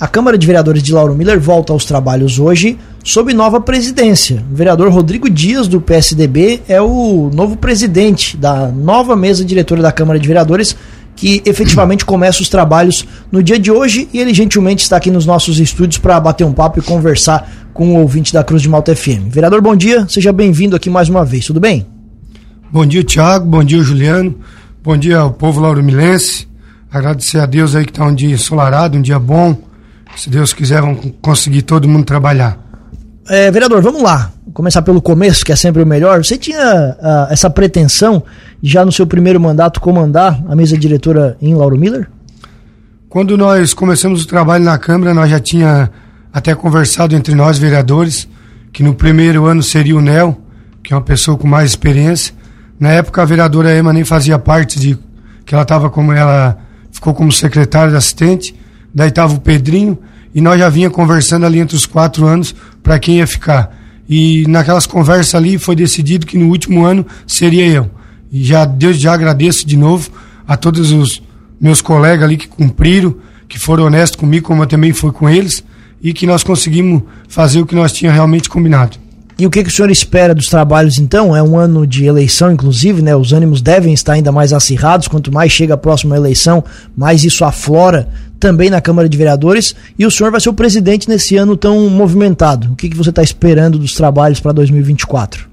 A Câmara de Vereadores de Lauro Miller volta aos trabalhos hoje sob nova presidência. O vereador Rodrigo Dias, do PSDB, é o novo presidente da nova mesa diretora da Câmara de Vereadores, que efetivamente começa os trabalhos no dia de hoje e ele gentilmente está aqui nos nossos estúdios para bater um papo e conversar com o ouvinte da Cruz de Malta FM. Vereador, bom dia, seja bem-vindo aqui mais uma vez, tudo bem? Bom dia, Tiago, bom dia, Juliano, bom dia ao povo lauromilense, agradecer a Deus aí que está um dia ensolarado, um dia bom, se Deus quiser, vamos conseguir todo mundo trabalhar. É, vereador, vamos lá. Vou começar pelo começo, que é sempre o melhor. Você tinha uh, essa pretensão de já no seu primeiro mandato comandar a mesa diretora em Lauro Miller? Quando nós começamos o trabalho na Câmara, nós já tinha até conversado entre nós vereadores que no primeiro ano seria o Nel, que é uma pessoa com mais experiência. Na época a vereadora Ema nem fazia parte de que ela estava como ela ficou como secretária de assistente daí estava o Pedrinho, e nós já vinha conversando ali entre os quatro anos para quem ia ficar. E naquelas conversas ali foi decidido que no último ano seria eu. E já Deus já agradeço de novo a todos os meus colegas ali que cumpriram, que foram honestos comigo, como eu também fui com eles, e que nós conseguimos fazer o que nós tínhamos realmente combinado. E o que, que o senhor espera dos trabalhos então? É um ano de eleição, inclusive, né? Os ânimos devem estar ainda mais acirrados. Quanto mais chega a próxima eleição, mais isso aflora também na Câmara de Vereadores. E o senhor vai ser o presidente nesse ano tão movimentado. O que, que você está esperando dos trabalhos para 2024?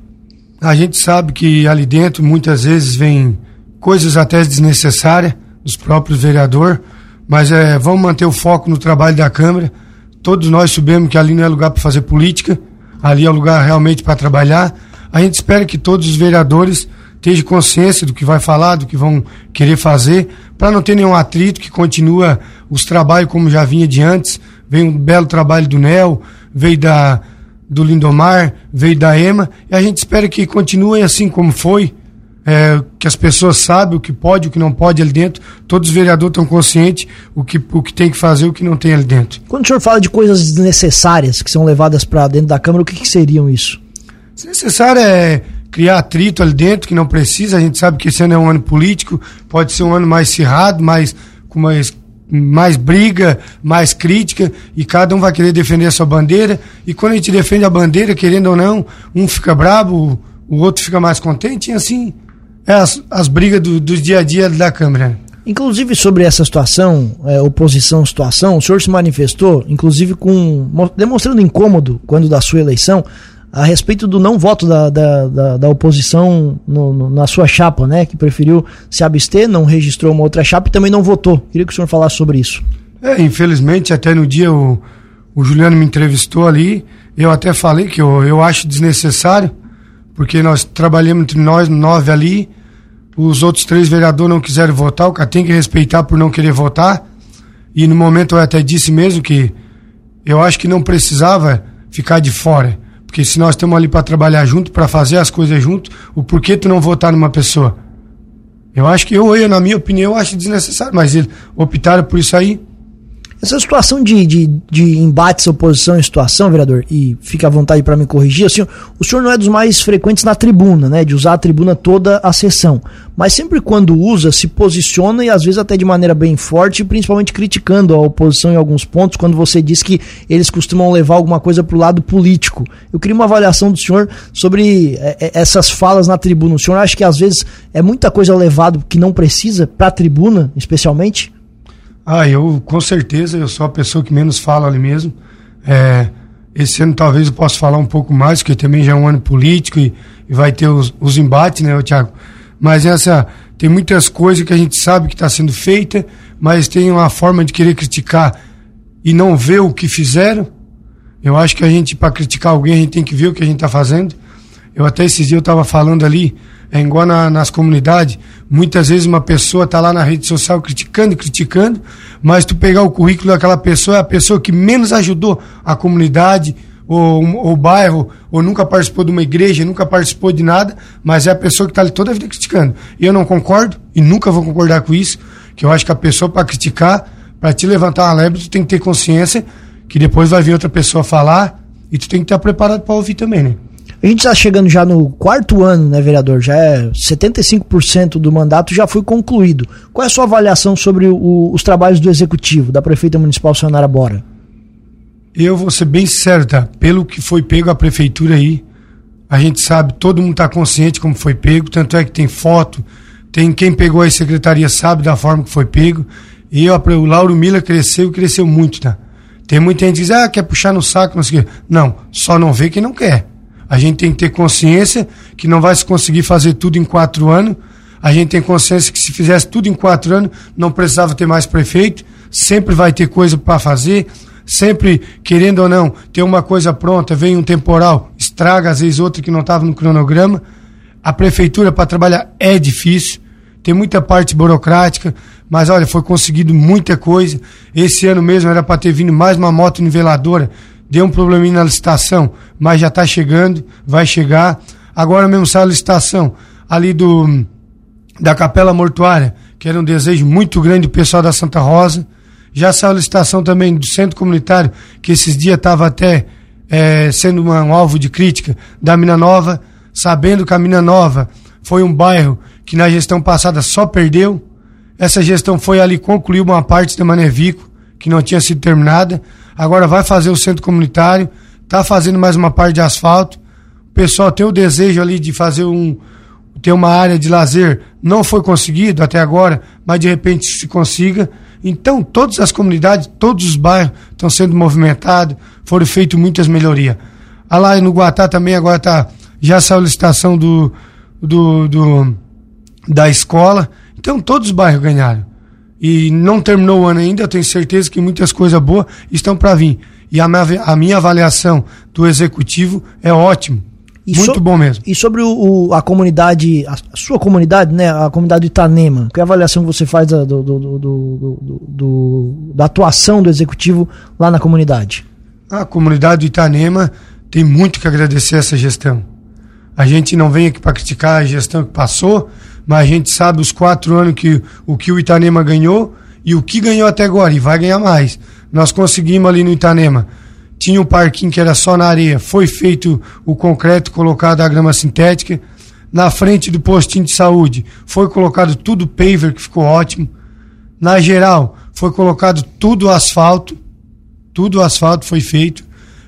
A gente sabe que ali dentro muitas vezes vem coisas até desnecessárias dos próprios vereadores, mas é, vamos manter o foco no trabalho da Câmara. Todos nós sabemos que ali não é lugar para fazer política ali é lugar realmente para trabalhar. A gente espera que todos os vereadores tenham consciência do que vai falar, do que vão querer fazer, para não ter nenhum atrito, que continua os trabalhos como já vinha de antes. Veio um belo trabalho do NEL, veio da, do Lindomar, veio da EMA, e a gente espera que continue assim como foi, é, que as pessoas sabem o que pode, o que não pode ali dentro. Todos os vereadores estão conscientes o que, o que tem que fazer, o que não tem ali dentro. Quando o senhor fala de coisas desnecessárias que são levadas para dentro da Câmara, o que, que seriam isso? Desnecessário é criar atrito ali dentro que não precisa. A gente sabe que esse ano é um ano político, pode ser um ano mais cerrado, mais com mais mais briga, mais crítica, e cada um vai querer defender a sua bandeira. E quando a gente defende a bandeira, querendo ou não, um fica bravo, o outro fica mais contente, e assim é as, as brigas do, do dia a dia da Câmara. Inclusive sobre essa situação, é, oposição situação, o senhor se manifestou, inclusive com demonstrando incômodo quando da sua eleição, a respeito do não voto da, da, da, da oposição no, no, na sua chapa, né? Que preferiu se abster, não registrou uma outra chapa e também não votou. Queria que o senhor falasse sobre isso. É, infelizmente, até no dia o, o Juliano me entrevistou ali, eu até falei que eu, eu acho desnecessário, porque nós trabalhamos entre nós nove ali, os outros três vereadores não quiseram votar, o cara tem que respeitar por não querer votar. E no momento eu até disse mesmo que eu acho que não precisava ficar de fora. Porque se nós estamos ali para trabalhar junto, para fazer as coisas junto, o porquê tu não votar numa pessoa? Eu acho que eu, eu, na minha opinião, acho desnecessário, mas eles optaram por isso aí. Essa situação de, de, de embates, oposição e situação, vereador, e fica à vontade para me corrigir, assim, o senhor não é dos mais frequentes na tribuna, né? De usar a tribuna toda a sessão. Mas sempre quando usa, se posiciona e às vezes até de maneira bem forte, principalmente criticando a oposição em alguns pontos, quando você diz que eles costumam levar alguma coisa para o lado político. Eu queria uma avaliação do senhor sobre é, é, essas falas na tribuna. O senhor acha que às vezes é muita coisa levado que não precisa para a tribuna, especialmente? Ah, eu com certeza eu sou a pessoa que menos fala ali mesmo. É, esse ano talvez eu possa falar um pouco mais, porque também já é um ano político e, e vai ter os, os embates, né, Tiago? Mas essa tem muitas coisas que a gente sabe que está sendo feita, mas tem uma forma de querer criticar e não ver o que fizeram. Eu acho que a gente, para criticar alguém, a gente tem que ver o que a gente está fazendo. Eu até esses dias eu estava falando ali, é igual na, nas comunidades, muitas vezes uma pessoa está lá na rede social criticando criticando, mas tu pegar o currículo daquela pessoa, é a pessoa que menos ajudou a comunidade, ou, o bairro, ou nunca participou de uma igreja, nunca participou de nada, mas é a pessoa que está ali toda a vida criticando. Eu não concordo, e nunca vou concordar com isso, que eu acho que a pessoa para criticar, para te levantar uma lebre, tu tem que ter consciência que depois vai vir outra pessoa falar, e tu tem que estar preparado para ouvir também, né? A gente está chegando já no quarto ano, né, vereador? Já é 75% do mandato já foi concluído. Qual é a sua avaliação sobre o, os trabalhos do executivo, da prefeita municipal Sonara Bora? Eu vou ser bem tá? Pelo que foi pego a prefeitura aí, a gente sabe, todo mundo está consciente como foi pego, tanto é que tem foto, tem quem pegou a secretaria sabe da forma que foi pego. E eu, o Lauro Miller cresceu e cresceu muito, tá? Tem muita gente que diz, ah, quer puxar no saco, não sei o quê. Não, só não vê quem não quer. A gente tem que ter consciência que não vai se conseguir fazer tudo em quatro anos. A gente tem consciência que se fizesse tudo em quatro anos, não precisava ter mais prefeito. Sempre vai ter coisa para fazer. Sempre, querendo ou não, ter uma coisa pronta, vem um temporal, estraga às vezes outra que não estava no cronograma. A prefeitura para trabalhar é difícil. Tem muita parte burocrática, mas olha, foi conseguido muita coisa. Esse ano mesmo era para ter vindo mais uma moto niveladora deu um probleminha na licitação, mas já está chegando, vai chegar. Agora mesmo saiu a licitação ali do da Capela Mortuária, que era um desejo muito grande do pessoal da Santa Rosa. Já saiu a licitação também do Centro Comunitário, que esses dias estava até é, sendo uma, um alvo de crítica da Mina Nova, sabendo que a Mina Nova foi um bairro que na gestão passada só perdeu. Essa gestão foi ali concluir uma parte da Manevico, que não tinha sido terminada agora vai fazer o centro comunitário, está fazendo mais uma parte de asfalto. O pessoal tem o desejo ali de fazer um ter uma área de lazer, não foi conseguido até agora, mas de repente se consiga. Então, todas as comunidades, todos os bairros estão sendo movimentados, foram feitas muitas melhorias. Ah, lá no Guatá também agora tá, já saiu a licitação do, do, do, da escola. Então, todos os bairros ganharam e não terminou o ano ainda, eu tenho certeza que muitas coisas boas estão para vir. E a minha, a minha avaliação do executivo é ótimo. E Muito so, bom mesmo. E sobre o, o, a comunidade, a sua comunidade, né, a comunidade do Itanema, qual é a avaliação que você faz da, do, do, do, da atuação do executivo lá na comunidade? A comunidade do Itanema tem muito que agradecer essa gestão. A gente não vem aqui para criticar a gestão que passou, mas a gente sabe os quatro anos que o que o Itanema ganhou e o que ganhou até agora, e vai ganhar mais. Nós conseguimos ali no Itanema. Tinha um parquinho que era só na areia, foi feito o concreto, colocado a grama sintética. Na frente do postinho de saúde foi colocado tudo paver, que ficou ótimo. Na geral, foi colocado tudo asfalto, tudo asfalto foi feito.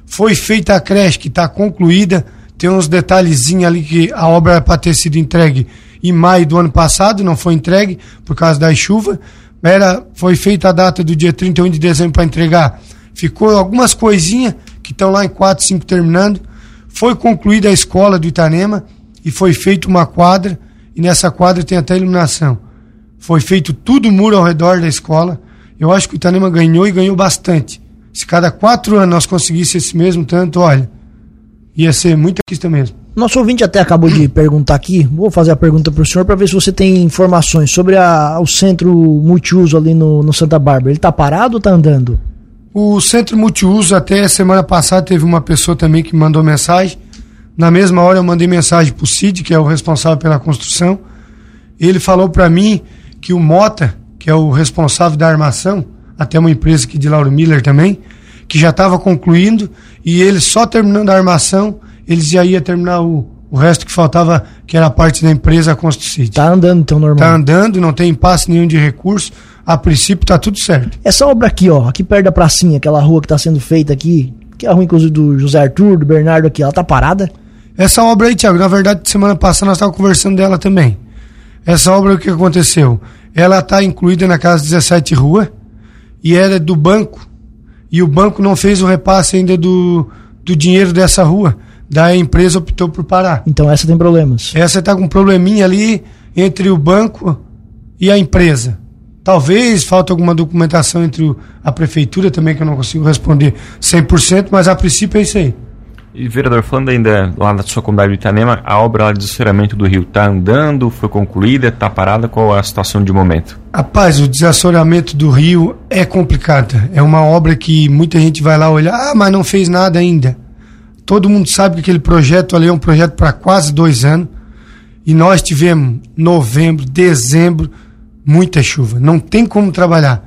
Foi feita a creche, que está concluída. Tem uns detalhezinhos ali que a obra era para ter sido entregue em maio do ano passado, não foi entregue por causa da chuva. Era, foi feita a data do dia 31 de dezembro para entregar. Ficou algumas coisinhas que estão lá em 4, 5 terminando. Foi concluída a escola do Itanema e foi feita uma quadra, e nessa quadra tem até iluminação. Foi feito tudo muro ao redor da escola. Eu acho que o Itanema ganhou e ganhou bastante. Se cada quatro anos nós conseguíssemos esse mesmo tanto, olha, ia ser muita questão mesmo. Nosso ouvinte até acabou de perguntar aqui, vou fazer a pergunta para o senhor para ver se você tem informações sobre a, o centro multiuso ali no, no Santa Bárbara. Ele está parado ou está andando? O centro multiuso, até semana passada, teve uma pessoa também que mandou mensagem. Na mesma hora eu mandei mensagem para o Cid, que é o responsável pela construção. Ele falou para mim que o Mota, que é o responsável da armação, até uma empresa aqui de Lauro Miller também, que já estava concluindo, e ele só terminando a armação eles já iam terminar o, o resto que faltava, que era a parte da empresa City. Tá andando então normal. Tá andando, não tem impasse nenhum de recurso. A princípio tá tudo certo. Essa obra aqui, ó, aqui perto da pracinha, aquela rua que tá sendo feita aqui, que é a rua inclusive do José Arthur, do Bernardo aqui, ela tá parada? Essa obra aí, Thiago, na verdade, semana passada nós estávamos conversando dela também. Essa obra, o que aconteceu? Ela está incluída na Casa 17 Rua e era do banco. E o banco não fez o repasse ainda do, do dinheiro dessa rua da empresa optou por parar. Então essa tem problemas. Essa está com um probleminha ali entre o banco e a empresa. Talvez falta alguma documentação entre a prefeitura também, que eu não consigo responder 100%, mas a princípio é isso aí. E, vereador, falando ainda lá na sua comunidade de Itanema, a obra de desassoreamento do rio está andando, foi concluída, está parada? Qual é a situação de momento? Rapaz, o desassoreamento do rio é complicado. É uma obra que muita gente vai lá olhar, ah, mas não fez nada ainda. Todo mundo sabe que aquele projeto ali é um projeto para quase dois anos. E nós tivemos novembro, dezembro, muita chuva. Não tem como trabalhar.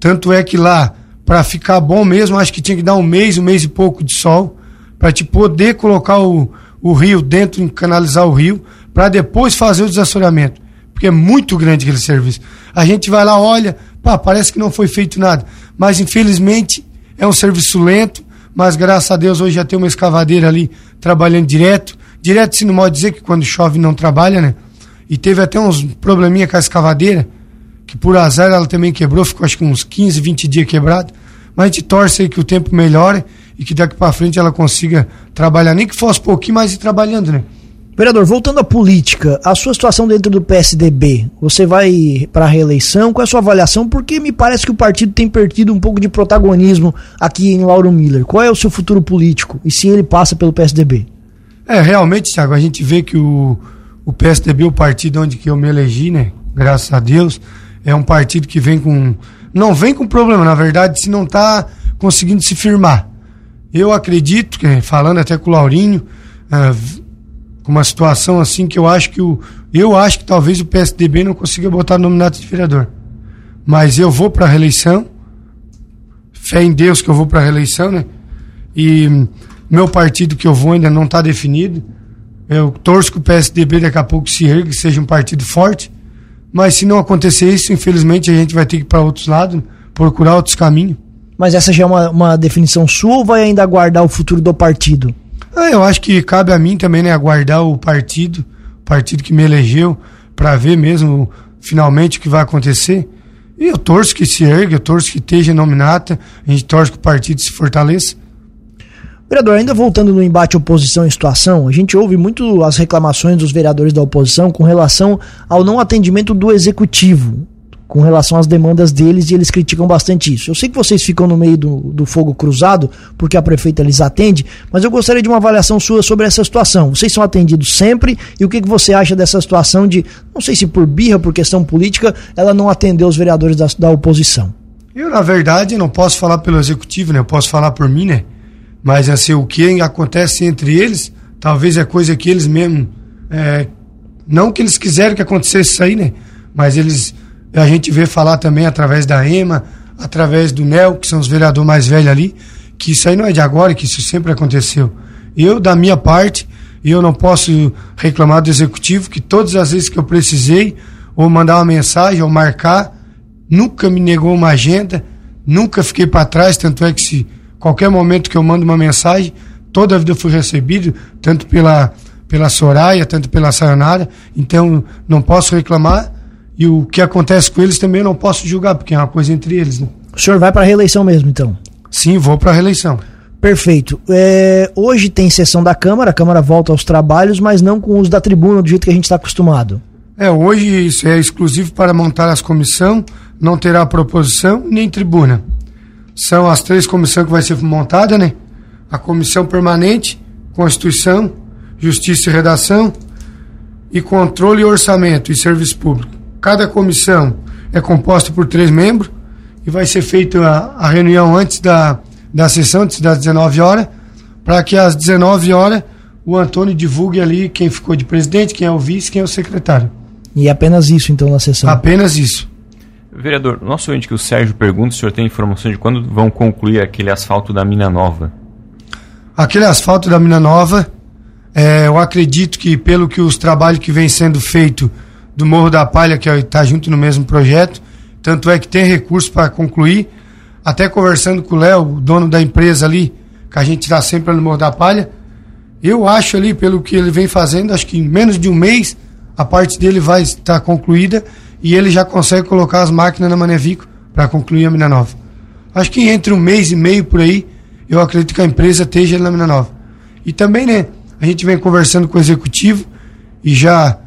Tanto é que lá, para ficar bom mesmo, acho que tinha que dar um mês, um mês e pouco de sol, para te poder colocar o, o rio dentro, canalizar o rio, para depois fazer o desassoreamento. Porque é muito grande aquele serviço. A gente vai lá, olha, pá, parece que não foi feito nada. Mas infelizmente é um serviço lento, mas graças a Deus hoje já tem uma escavadeira ali trabalhando direto. Direto, se não pode dizer que quando chove não trabalha, né? E teve até uns probleminha com a escavadeira, que por azar ela também quebrou, ficou acho que uns 15, 20 dias quebrado. Mas a gente torce aí que o tempo melhore e que daqui para frente ela consiga trabalhar, nem que fosse pouquinho mais ir trabalhando, né? Vereador, voltando à política, a sua situação dentro do PSDB, você vai para a reeleição, qual é a sua avaliação? Porque me parece que o partido tem perdido um pouco de protagonismo aqui em Lauro Miller. Qual é o seu futuro político? E se ele passa pelo PSDB? É, realmente, Thiago, a gente vê que o, o PSDB, o partido onde que eu me elegi, né? Graças a Deus, é um partido que vem com. Não vem com problema, na verdade, se não está conseguindo se firmar. Eu acredito, falando até com o Laurinho, uh, uma situação assim que eu acho que o. Eu acho que talvez o PSDB não consiga botar nominato de vereador. Mas eu vou para a reeleição. Fé em Deus que eu vou para a reeleição, né? E meu partido que eu vou ainda não está definido. Eu torço que o PSDB daqui a pouco se ergue, seja um partido forte. Mas se não acontecer isso, infelizmente a gente vai ter que ir para outros lados, procurar outros caminhos. Mas essa já é uma, uma definição sua ou vai ainda aguardar o futuro do partido? Ah, eu acho que cabe a mim também, né, aguardar o partido, o partido que me elegeu, para ver mesmo finalmente o que vai acontecer. E eu torço que se ergue, eu torço que esteja nominata, a gente torce que o partido se fortaleça. Vereador, ainda voltando no embate oposição e situação, a gente ouve muito as reclamações dos vereadores da oposição com relação ao não atendimento do executivo com relação às demandas deles e eles criticam bastante isso. Eu sei que vocês ficam no meio do, do fogo cruzado, porque a prefeita lhes atende, mas eu gostaria de uma avaliação sua sobre essa situação. Vocês são atendidos sempre e o que, que você acha dessa situação de, não sei se por birra, por questão política, ela não atendeu os vereadores da, da oposição? Eu, na verdade, não posso falar pelo executivo, né? Eu posso falar por mim, né? Mas assim, o que acontece entre eles, talvez é coisa que eles mesmo. É, não que eles quiseram que acontecesse isso aí, né? Mas eles a gente vê falar também através da EMA, através do NEL, que são os vereadores mais velhos ali, que isso aí não é de agora, que isso sempre aconteceu. Eu, da minha parte, eu não posso reclamar do executivo, que todas as vezes que eu precisei, ou mandar uma mensagem, ou marcar, nunca me negou uma agenda, nunca fiquei para trás, tanto é que se qualquer momento que eu mando uma mensagem, toda a vida eu fui recebido, tanto pela, pela Soraya, tanto pela Sayonara, então não posso reclamar, e o que acontece com eles também eu não posso julgar, porque é uma coisa entre eles. Né? O senhor vai para a reeleição mesmo, então? Sim, vou para a reeleição. Perfeito. É, hoje tem sessão da Câmara, a Câmara volta aos trabalhos, mas não com o uso da tribuna do jeito que a gente está acostumado. É, hoje isso é exclusivo para montar as comissões, não terá proposição nem tribuna. São as três comissões que vai ser montada, né? A comissão permanente, Constituição, Justiça e Redação e Controle e Orçamento e Serviço Público. Cada comissão é composta por três membros e vai ser feita a, a reunião antes da, da sessão, antes das 19 horas, para que às 19 horas o Antônio divulgue ali quem ficou de presidente, quem é o vice, quem é o secretário. E apenas isso então na sessão? Apenas isso. Vereador, nosso ouvinte que o Sérgio pergunta, o senhor tem informação de quando vão concluir aquele asfalto da Mina Nova? Aquele asfalto da Mina Nova, é, eu acredito que pelo que os trabalhos que vem sendo feito do Morro da Palha, que está junto no mesmo projeto. Tanto é que tem recurso para concluir. Até conversando com o Léo, dono da empresa ali, que a gente está sempre no Morro da Palha. Eu acho ali, pelo que ele vem fazendo, acho que em menos de um mês a parte dele vai estar concluída e ele já consegue colocar as máquinas na Manevico para concluir a mina nova. Acho que entre um mês e meio por aí, eu acredito que a empresa esteja na mina nova. E também, né, a gente vem conversando com o executivo e já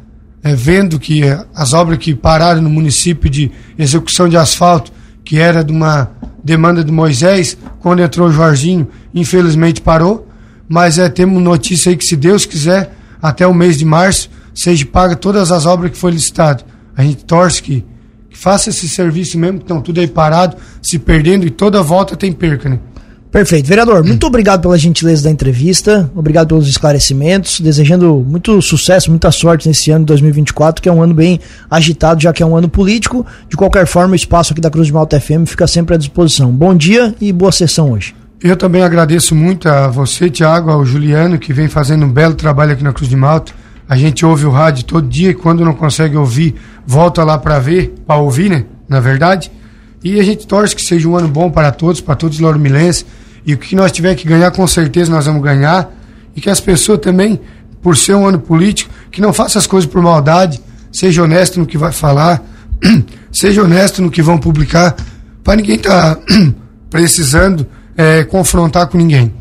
é, vendo que as obras que pararam no município de execução de asfalto, que era de uma demanda de Moisés, quando entrou o Jorginho, infelizmente parou. Mas é, temos notícia aí que, se Deus quiser, até o mês de março, seja paga todas as obras que foi licitado. A gente torce que, que faça esse serviço mesmo, que estão tudo aí parado, se perdendo e toda volta tem perca, né? Perfeito. Vereador, muito obrigado pela gentileza da entrevista, obrigado pelos esclarecimentos, desejando muito sucesso, muita sorte nesse ano de 2024, que é um ano bem agitado, já que é um ano político. De qualquer forma, o espaço aqui da Cruz de Malta FM fica sempre à disposição. Bom dia e boa sessão hoje. Eu também agradeço muito a você, Tiago, ao Juliano, que vem fazendo um belo trabalho aqui na Cruz de Malta. A gente ouve o rádio todo dia e quando não consegue ouvir, volta lá para ver, para ouvir, né? Na verdade. E a gente torce que seja um ano bom para todos, para todos os loromilenses E o que nós tiver que ganhar, com certeza nós vamos ganhar. E que as pessoas também, por ser um ano político, que não faça as coisas por maldade, seja honesto no que vai falar, seja honesto no que vão publicar, para ninguém estar tá precisando é, confrontar com ninguém.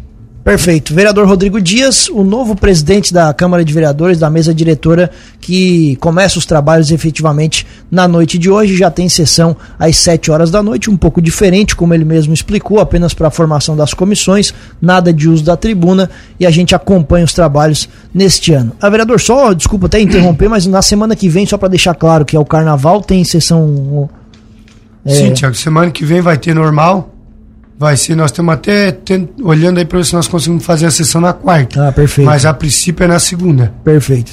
Perfeito. Vereador Rodrigo Dias, o novo presidente da Câmara de Vereadores, da mesa diretora, que começa os trabalhos efetivamente na noite de hoje, já tem sessão às 7 horas da noite, um pouco diferente, como ele mesmo explicou, apenas para a formação das comissões, nada de uso da tribuna, e a gente acompanha os trabalhos neste ano. A ah, vereador, só, desculpa até interromper, mas na semana que vem, só para deixar claro que é o carnaval, tem sessão. É... Sim, Tiago, semana que vem vai ter normal Vai ser, nós estamos até tendo, olhando aí para ver se nós conseguimos fazer a sessão na quarta. Ah, perfeito. Mas a princípio é na segunda. Perfeito.